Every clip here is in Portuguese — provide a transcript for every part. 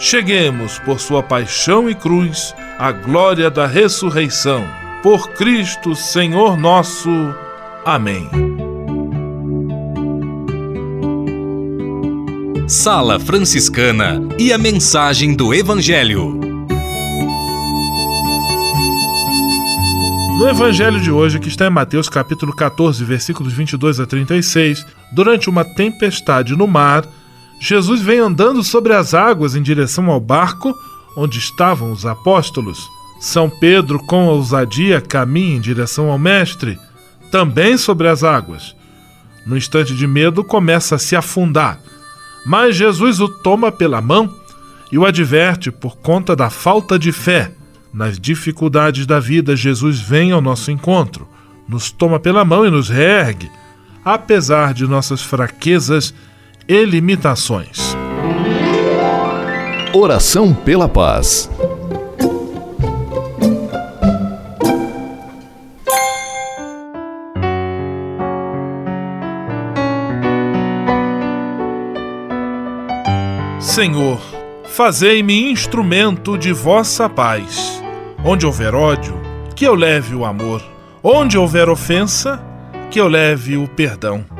cheguemos, por sua paixão e cruz, à glória da ressurreição. Por Cristo, Senhor nosso. Amém. Sala Franciscana e a mensagem do Evangelho. No evangelho de hoje, que está em Mateus capítulo 14, versículos 22 a 36, durante uma tempestade no mar, Jesus vem andando sobre as águas em direção ao barco onde estavam os apóstolos. São Pedro, com ousadia, caminha em direção ao Mestre, também sobre as águas. No instante de medo, começa a se afundar, mas Jesus o toma pela mão e o adverte por conta da falta de fé. Nas dificuldades da vida, Jesus vem ao nosso encontro, nos toma pela mão e nos reergue, apesar de nossas fraquezas e limitações. Oração pela paz. Senhor, fazei-me instrumento de vossa paz Onde houver ódio, que eu leve o amor. Onde houver ofensa, que eu leve o perdão.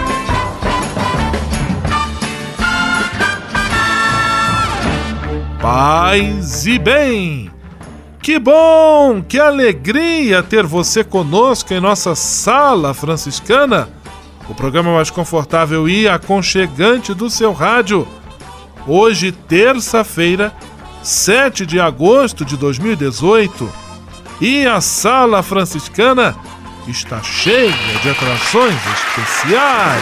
Paz e bem! Que bom, que alegria ter você conosco em nossa Sala Franciscana, o programa mais confortável e aconchegante do seu rádio. Hoje, terça-feira, 7 de agosto de 2018 e a sala franciscana está cheia de atrações especiais.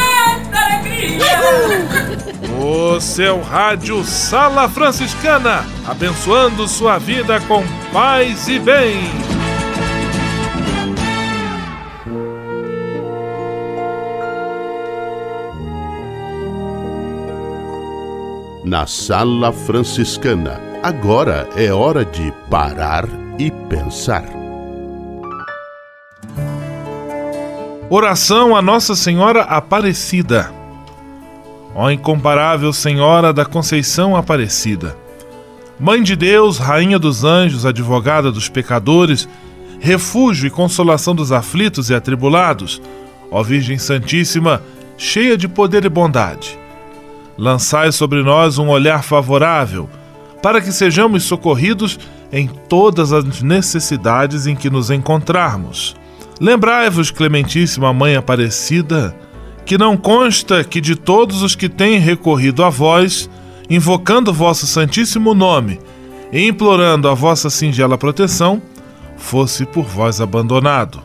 O seu rádio Sala Franciscana, abençoando sua vida com paz e bem. Na Sala Franciscana, agora é hora de parar e pensar. Oração a Nossa Senhora Aparecida. Ó incomparável Senhora da Conceição Aparecida, Mãe de Deus, Rainha dos Anjos, Advogada dos pecadores, refúgio e consolação dos aflitos e atribulados, ó Virgem Santíssima, cheia de poder e bondade, lançai sobre nós um olhar favorável, para que sejamos socorridos em todas as necessidades em que nos encontrarmos. Lembrai-vos, Clementíssima Mãe Aparecida, que não consta que de todos os que têm recorrido a vós, invocando vosso santíssimo nome e implorando a vossa singela proteção, fosse por vós abandonado.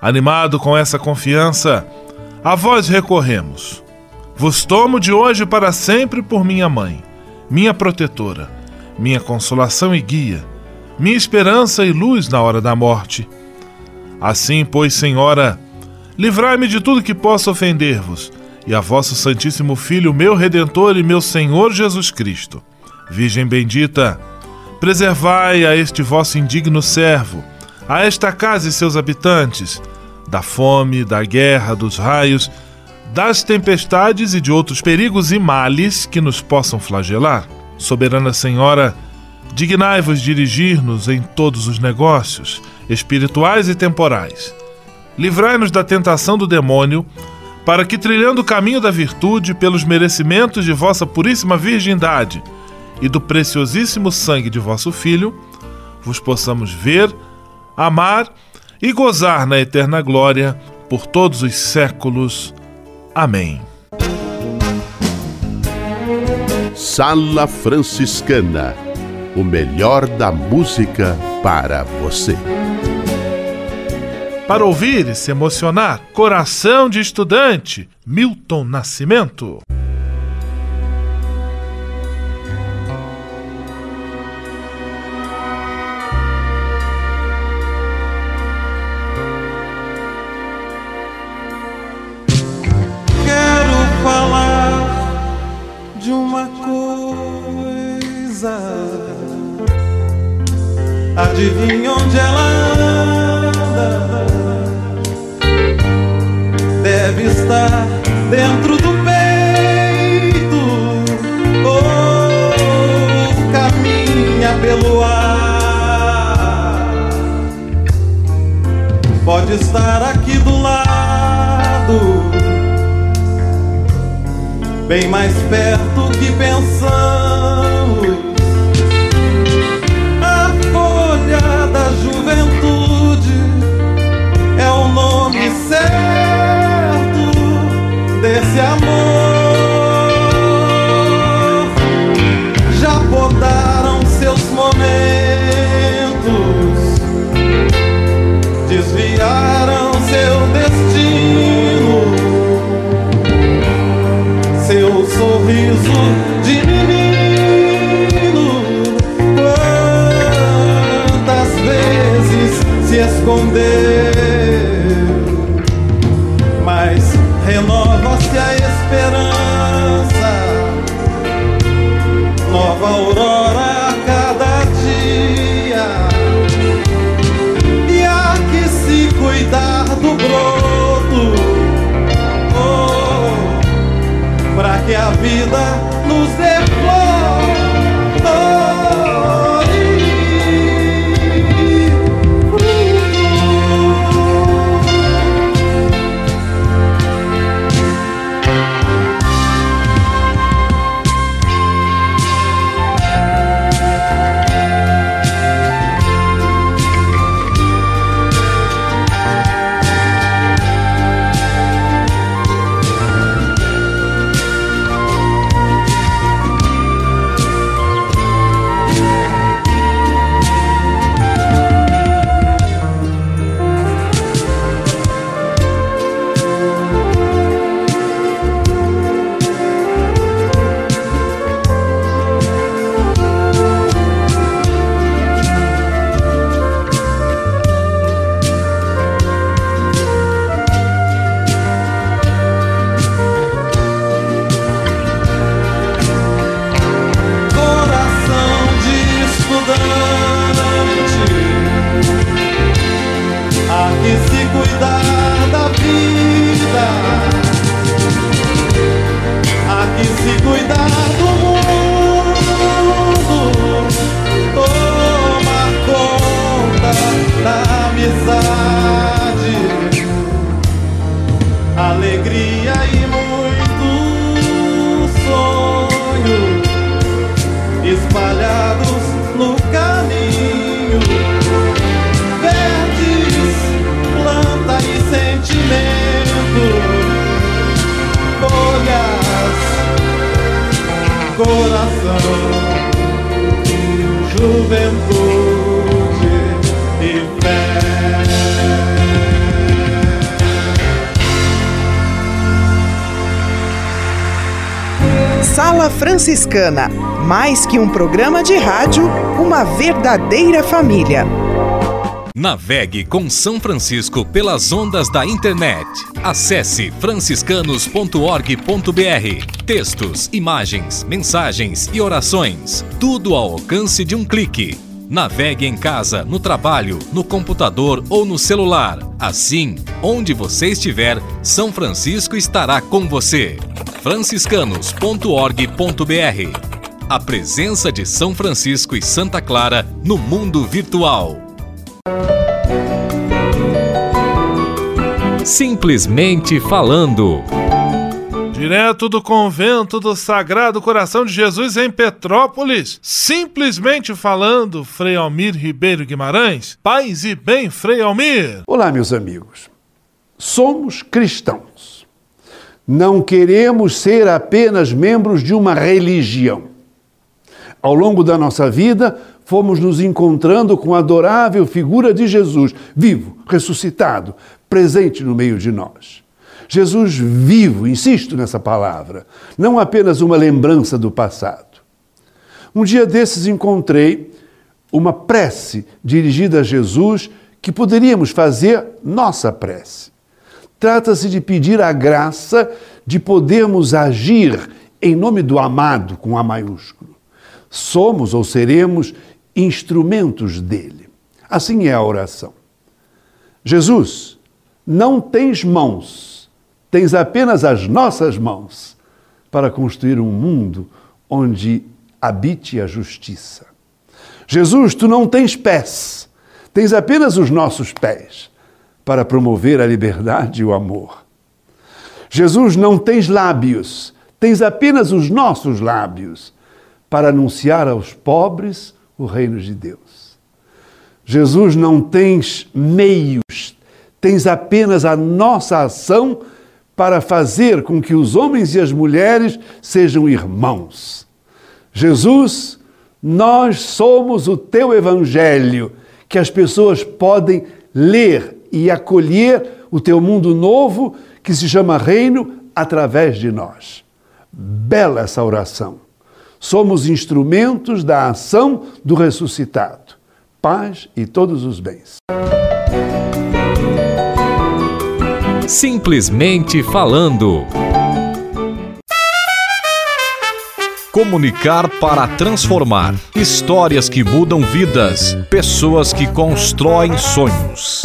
Animado com essa confiança, a vós recorremos. Vos tomo de hoje para sempre por minha mãe, minha protetora, minha consolação e guia, minha esperança e luz na hora da morte. Assim, pois, Senhora, livrai-me de tudo que possa ofender-vos, e a vosso Santíssimo Filho, meu Redentor e meu Senhor Jesus Cristo. Virgem bendita, preservai a este vosso indigno servo, a esta casa e seus habitantes, da fome, da guerra, dos raios, das tempestades e de outros perigos e males que nos possam flagelar. Soberana Senhora, dignai-vos dirigir-nos em todos os negócios, espirituais e temporais livrai-nos da tentação do demônio, para que, trilhando o caminho da virtude, pelos merecimentos de vossa puríssima virgindade e do preciosíssimo sangue de vosso Filho, vos possamos ver, amar e gozar na eterna glória por todos os séculos. Amém. Sala Franciscana o melhor da música para você. Para ouvir e se emocionar, Coração de Estudante, Milton Nascimento. Franciscana mais que um programa de rádio, uma verdadeira família. Navegue com São Francisco pelas ondas da internet. Acesse franciscanos.org.br. Textos, imagens, mensagens e orações. Tudo ao alcance de um clique. Navegue em casa, no trabalho, no computador ou no celular. Assim, onde você estiver, São Francisco estará com você. franciscanos.org.br A presença de São Francisco e Santa Clara no mundo virtual. Simplesmente falando. Direto do convento do Sagrado Coração de Jesus em Petrópolis, simplesmente falando, Frei Almir Ribeiro Guimarães. Paz e bem, Frei Almir. Olá, meus amigos. Somos cristãos. Não queremos ser apenas membros de uma religião. Ao longo da nossa vida, fomos nos encontrando com a adorável figura de Jesus, vivo, ressuscitado, presente no meio de nós. Jesus vivo, insisto nessa palavra, não apenas uma lembrança do passado. Um dia desses encontrei uma prece dirigida a Jesus que poderíamos fazer nossa prece. Trata-se de pedir a graça de podermos agir em nome do amado com A maiúsculo. Somos ou seremos instrumentos dele. Assim é a oração. Jesus, não tens mãos, tens apenas as nossas mãos para construir um mundo onde habite a justiça. Jesus, tu não tens pés, tens apenas os nossos pés para promover a liberdade e o amor. Jesus, não tens lábios, tens apenas os nossos lábios para anunciar aos pobres o reino de Deus. Jesus, não tens meios, tens apenas a nossa ação para fazer com que os homens e as mulheres sejam irmãos. Jesus, nós somos o teu evangelho, que as pessoas podem ler e acolher o teu mundo novo, que se chama reino, através de nós. Bela essa oração. Somos instrumentos da ação do ressuscitado. Paz e todos os bens. Simplesmente falando. Comunicar para transformar. Histórias que mudam vidas. Pessoas que constroem sonhos.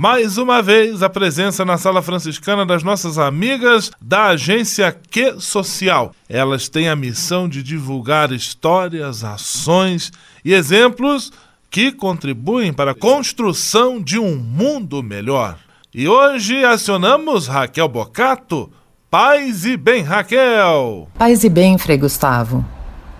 Mais uma vez, a presença na sala franciscana das nossas amigas da agência Que Social. Elas têm a missão de divulgar histórias, ações e exemplos que contribuem para a construção de um mundo melhor. E hoje acionamos Raquel Bocato. Paz e bem, Raquel! Paz e bem, Frei Gustavo.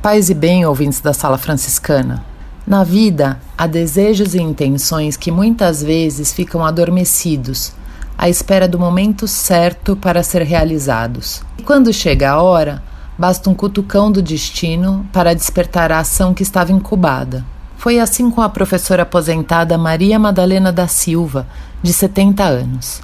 Paz e bem, ouvintes da Sala Franciscana. Na vida, há desejos e intenções que muitas vezes ficam adormecidos, à espera do momento certo para ser realizados. E quando chega a hora, basta um cutucão do destino para despertar a ação que estava incubada. Foi assim com a professora aposentada Maria Madalena da Silva, de 70 anos.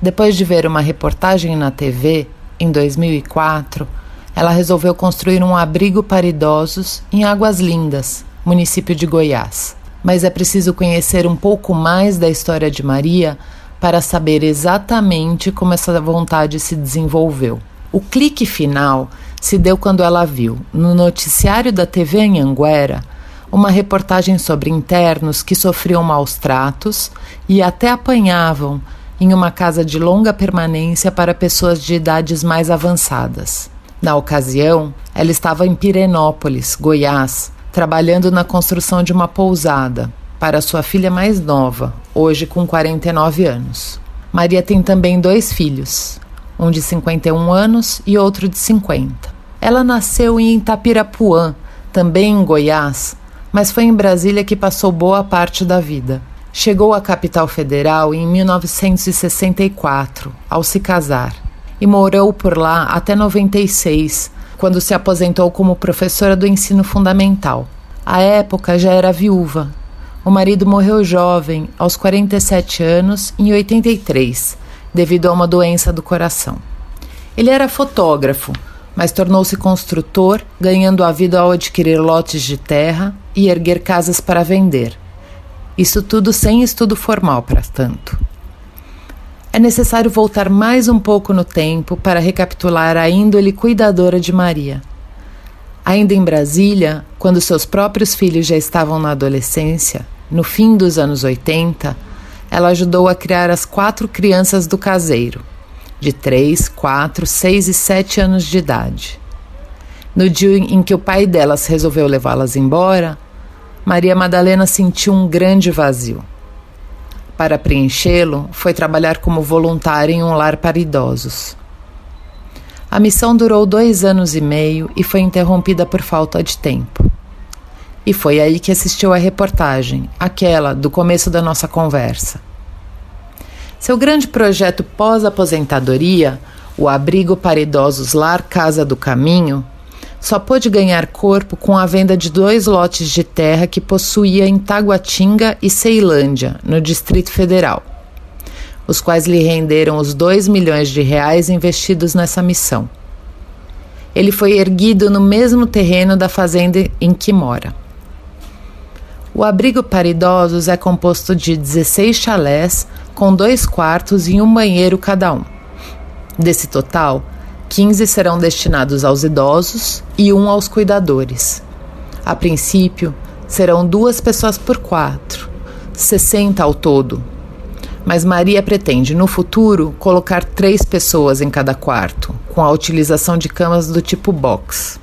Depois de ver uma reportagem na TV, em 2004, ela resolveu construir um abrigo para idosos em Águas Lindas, município de Goiás. Mas é preciso conhecer um pouco mais da história de Maria para saber exatamente como essa vontade se desenvolveu. O clique final se deu quando ela viu, no noticiário da TV Anhanguera, uma reportagem sobre internos que sofriam maus tratos e até apanhavam em uma casa de longa permanência para pessoas de idades mais avançadas. Na ocasião, ela estava em Pirenópolis, Goiás, trabalhando na construção de uma pousada para sua filha mais nova, hoje com 49 anos. Maria tem também dois filhos, um de 51 anos e outro de 50. Ela nasceu em Itapirapuã, também em Goiás, mas foi em Brasília que passou boa parte da vida. Chegou à capital federal em 1964, ao se casar, e morou por lá até 96, quando se aposentou como professora do ensino fundamental. À época já era viúva. O marido morreu jovem, aos 47 anos, em 83, devido a uma doença do coração. Ele era fotógrafo, mas tornou-se construtor, ganhando a vida ao adquirir lotes de terra e erguer casas para vender. Isso tudo sem estudo formal, para tanto. É necessário voltar mais um pouco no tempo para recapitular a índole cuidadora de Maria. Ainda em Brasília, quando seus próprios filhos já estavam na adolescência, no fim dos anos 80, ela ajudou a criar as quatro crianças do caseiro, de 3, 4, 6 e 7 anos de idade. No dia em que o pai delas resolveu levá-las embora, Maria Madalena sentiu um grande vazio. Para preenchê-lo, foi trabalhar como voluntária em um lar para idosos. A missão durou dois anos e meio e foi interrompida por falta de tempo. E foi aí que assistiu à reportagem, aquela do começo da nossa conversa. Seu grande projeto pós-aposentadoria, o Abrigo para Idosos Lar Casa do Caminho, só pôde ganhar corpo com a venda de dois lotes de terra que possuía em Taguatinga e Ceilândia, no Distrito Federal, os quais lhe renderam os 2 milhões de reais investidos nessa missão. Ele foi erguido no mesmo terreno da fazenda em que mora. O abrigo para idosos é composto de 16 chalés com dois quartos e um banheiro cada um. Desse total, 15 serão destinados aos idosos e um aos cuidadores. A princípio, serão duas pessoas por quatro, 60 ao todo. Mas Maria pretende, no futuro, colocar três pessoas em cada quarto, com a utilização de camas do tipo box.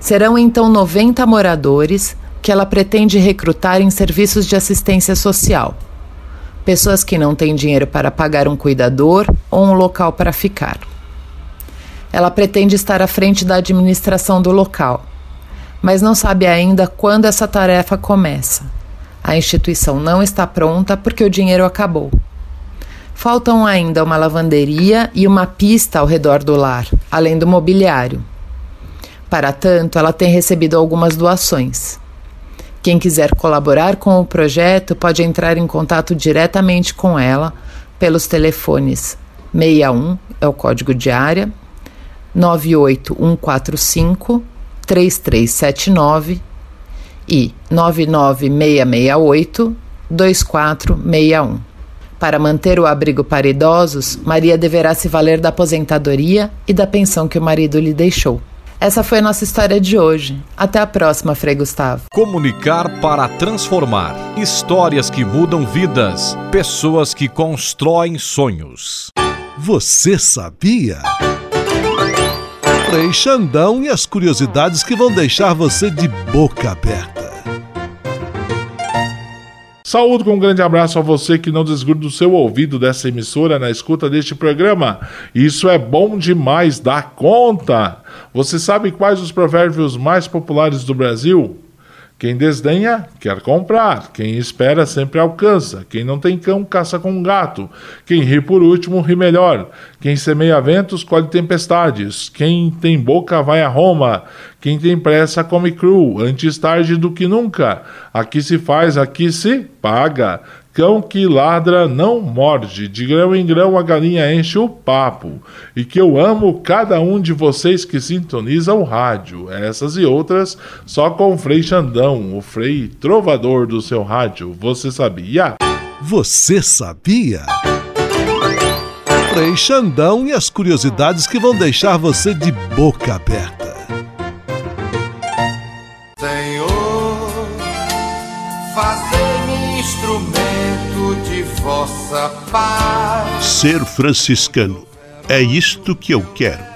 Serão então 90 moradores que ela pretende recrutar em serviços de assistência social. Pessoas que não têm dinheiro para pagar um cuidador ou um local para ficar. Ela pretende estar à frente da administração do local, mas não sabe ainda quando essa tarefa começa. A instituição não está pronta porque o dinheiro acabou. Faltam ainda uma lavanderia e uma pista ao redor do lar, além do mobiliário. Para tanto, ela tem recebido algumas doações. Quem quiser colaborar com o projeto pode entrar em contato diretamente com ela pelos telefones 61 é o código de área 98145 3379 e 99668 2461. Para manter o abrigo para idosos, Maria deverá se valer da aposentadoria e da pensão que o marido lhe deixou. Essa foi a nossa história de hoje. Até a próxima, Frei Gustavo. Comunicar para transformar. Histórias que mudam vidas. Pessoas que constroem sonhos. Você sabia? Frei Xandão e as curiosidades que vão deixar você de boca aberta. Saúde com um grande abraço a você que não desgruda o seu ouvido dessa emissora na escuta deste programa. Isso é bom demais, dá conta. Você sabe quais os provérbios mais populares do Brasil? Quem desdenha, quer comprar. Quem espera, sempre alcança. Quem não tem cão, caça com um gato. Quem ri por último, ri melhor. Quem semeia ventos, colhe tempestades. Quem tem boca, vai a Roma. Quem tem pressa, come cru. Antes tarde do que nunca. Aqui se faz, aqui se paga. Cão que ladra não morde, de grão em grão a galinha enche o papo. E que eu amo cada um de vocês que sintoniza o rádio. Essas e outras só com o Frei Xandão, o Frei trovador do seu rádio. Você sabia? Você sabia? Frei Xandão e as curiosidades que vão deixar você de boca aberta. Vossa paz. Ser franciscano é isto que eu quero.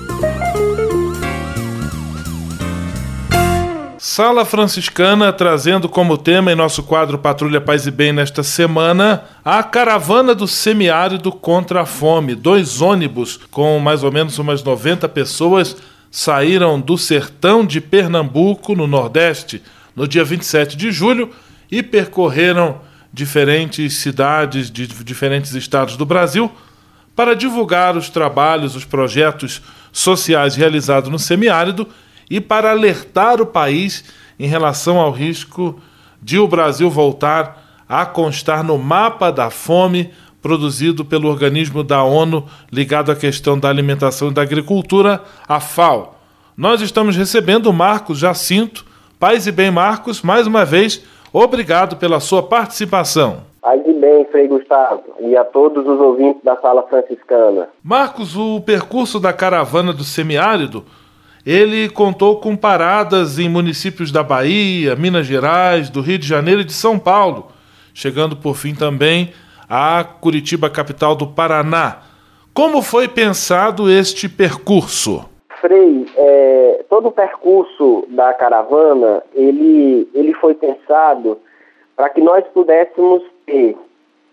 Sala Franciscana trazendo como tema em nosso quadro Patrulha Paz e Bem nesta semana a caravana do semiárido contra a fome. Dois ônibus com mais ou menos umas 90 pessoas saíram do sertão de Pernambuco, no Nordeste, no dia 27 de julho e percorreram diferentes cidades de diferentes estados do Brasil para divulgar os trabalhos, os projetos sociais realizados no semiárido e para alertar o país em relação ao risco de o Brasil voltar a constar no mapa da fome produzido pelo organismo da ONU ligado à questão da alimentação e da agricultura, a FAO. Nós estamos recebendo Marcos Jacinto. Paz e bem, Marcos, mais uma vez, obrigado pela sua participação. Paz e bem, Frei Gustavo, e a todos os ouvintes da Sala Franciscana. Marcos, o percurso da caravana do semiárido ele contou com paradas em municípios da Bahia, Minas Gerais, do Rio de Janeiro e de São Paulo, chegando por fim também a Curitiba, capital do Paraná. Como foi pensado este percurso? Frei, é, todo o percurso da caravana ele, ele foi pensado para que nós pudéssemos ter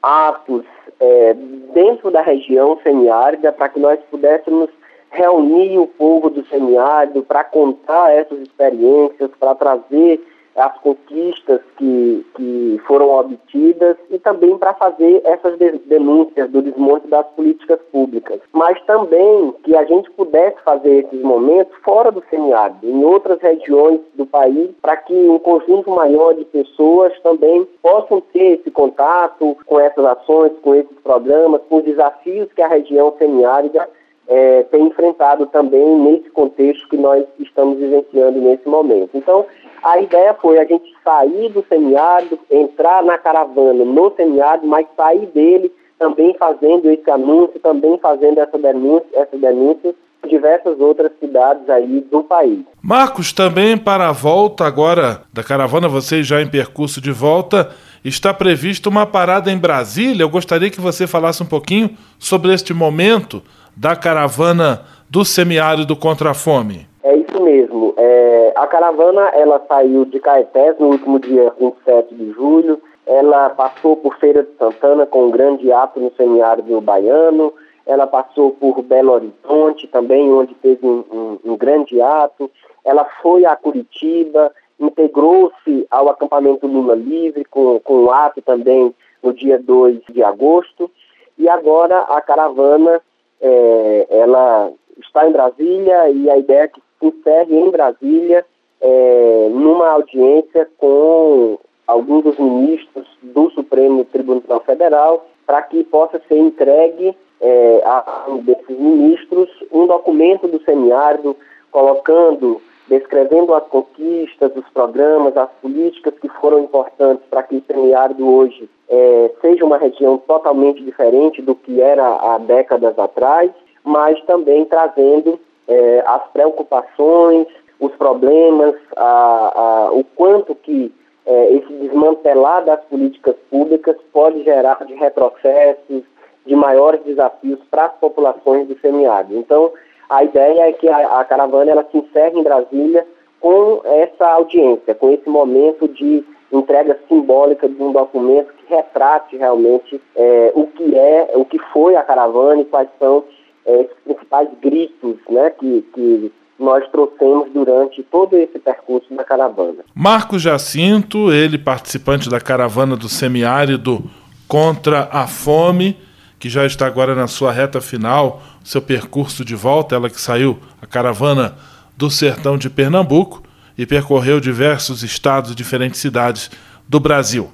atos é, dentro da região semiárida, para que nós pudéssemos reunir o povo do semiárido para contar essas experiências, para trazer as conquistas que, que foram obtidas e também para fazer essas denúncias do desmonte das políticas públicas. Mas também que a gente pudesse fazer esses momentos fora do semiárido, em outras regiões do país, para que um conjunto maior de pessoas também possam ter esse contato com essas ações, com esses programas, com os desafios que a região semiárida é, tem enfrentado também nesse contexto que nós estamos vivenciando nesse momento. Então, a ideia foi a gente sair do semiárido, entrar na caravana no semiárido, mas sair dele também fazendo esse anúncio, também fazendo essa denúncia, essa denúncia diversas outras cidades aí do país. Marcos, também para a volta agora da caravana, vocês já em percurso de volta, está prevista uma parada em Brasília. Eu gostaria que você falasse um pouquinho sobre este momento da caravana do semiárido contra a fome. É isso mesmo. É, a caravana ela saiu de Caetés no último dia 27 de julho. Ela passou por Feira de Santana com um grande ato no semiárido baiano. Ela passou por Belo Horizonte também, onde teve um, um, um grande ato. Ela foi a Curitiba, integrou-se ao acampamento Lula Livre com, com um ato também no dia 2 de agosto. E agora a caravana é, ela está em Brasília e a ideia é que se encerre em Brasília é, numa audiência com alguns dos ministros do Supremo Tribunal Federal para que possa ser entregue é, a um desses ministros um documento do semiárido colocando, descrevendo as conquistas, os programas, as políticas que foram importantes para que o semiárido hoje é, seja uma região totalmente diferente do que era há décadas atrás, mas também trazendo é, as preocupações, os problemas, a, a, o quanto que é, esse desmantelar das políticas públicas pode gerar de retrocessos, de maiores desafios para as populações do semiárido. Então, a ideia é que a, a caravana ela se encerre em Brasília com essa audiência, com esse momento de entrega simbólica de um documento que retrate realmente é, o que é, o que foi a caravana e quais são é, os principais gritos né, que, que nós trouxemos durante todo esse percurso da caravana. Marcos Jacinto, ele participante da caravana do semiárido contra a fome, que já está agora na sua reta final, seu percurso de volta, ela que saiu, a caravana do sertão de Pernambuco, e percorreu diversos estados e diferentes cidades do Brasil.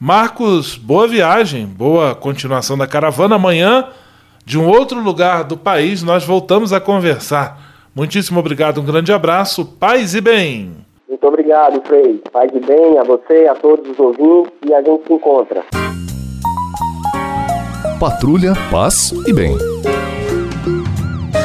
Marcos, boa viagem, boa continuação da caravana. Amanhã, de um outro lugar do país, nós voltamos a conversar. Muitíssimo obrigado, um grande abraço, paz e bem. Muito obrigado, Frei. Paz e bem a você, a todos os ouvintes e a gente se encontra. Patrulha, paz e bem.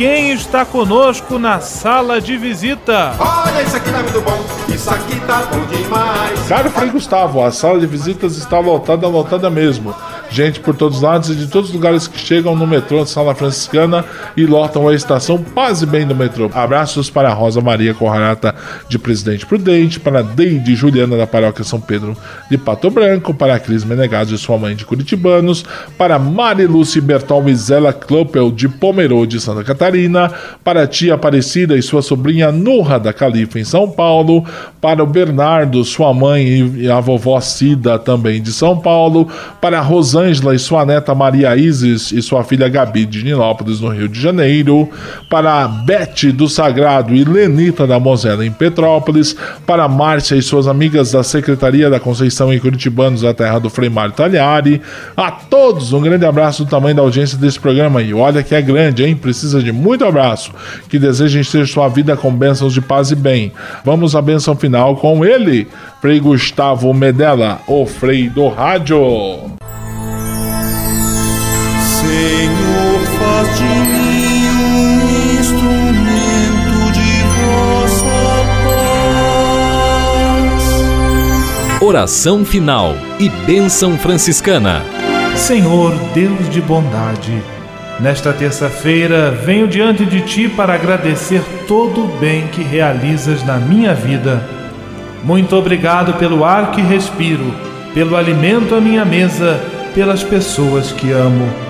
quem está conosco na sala de visita? Olha, isso aqui tá muito bom, isso aqui tá bom demais. Caro Frei Gustavo, a sala de visitas está lotada, lotada mesmo gente por todos os lados e de todos os lugares que chegam no metrô de Sala Franciscana e lotam a estação Paz e Bem do metrô. Abraços para Rosa Maria Corrarata de Presidente Prudente, para Deide Juliana da Paróquia São Pedro de Pato Branco, para Cris Menegaso e sua mãe de Curitibanos, para Mari Lúcia Bertol Mizela Kloppel de Pomerô de Santa Catarina, para a tia Aparecida e sua sobrinha Nurra da Califa em São Paulo, para o Bernardo, sua mãe e a vovó Cida também de São Paulo, para a Rosana Rosângela e sua neta Maria Isis e sua filha Gabi de Nilópolis, no Rio de Janeiro, para Bete do Sagrado e Lenita da Mosela em Petrópolis, para Márcia e suas amigas da Secretaria da Conceição em Curitibanos, da terra do Frei Mário Tagliari. A todos um grande abraço do tamanho da audiência desse programa e olha que é grande, hein? Precisa de muito abraço. Que desejem ter sua vida com bênçãos de paz e bem. Vamos à bênção final com ele, Frei Gustavo Medella, o Frei do Rádio. Senhor, faz de mim um instrumento de vossa paz. Oração final e bênção franciscana. Senhor, Deus de bondade, nesta terça-feira venho diante de ti para agradecer todo o bem que realizas na minha vida. Muito obrigado pelo ar que respiro, pelo alimento à minha mesa, pelas pessoas que amo.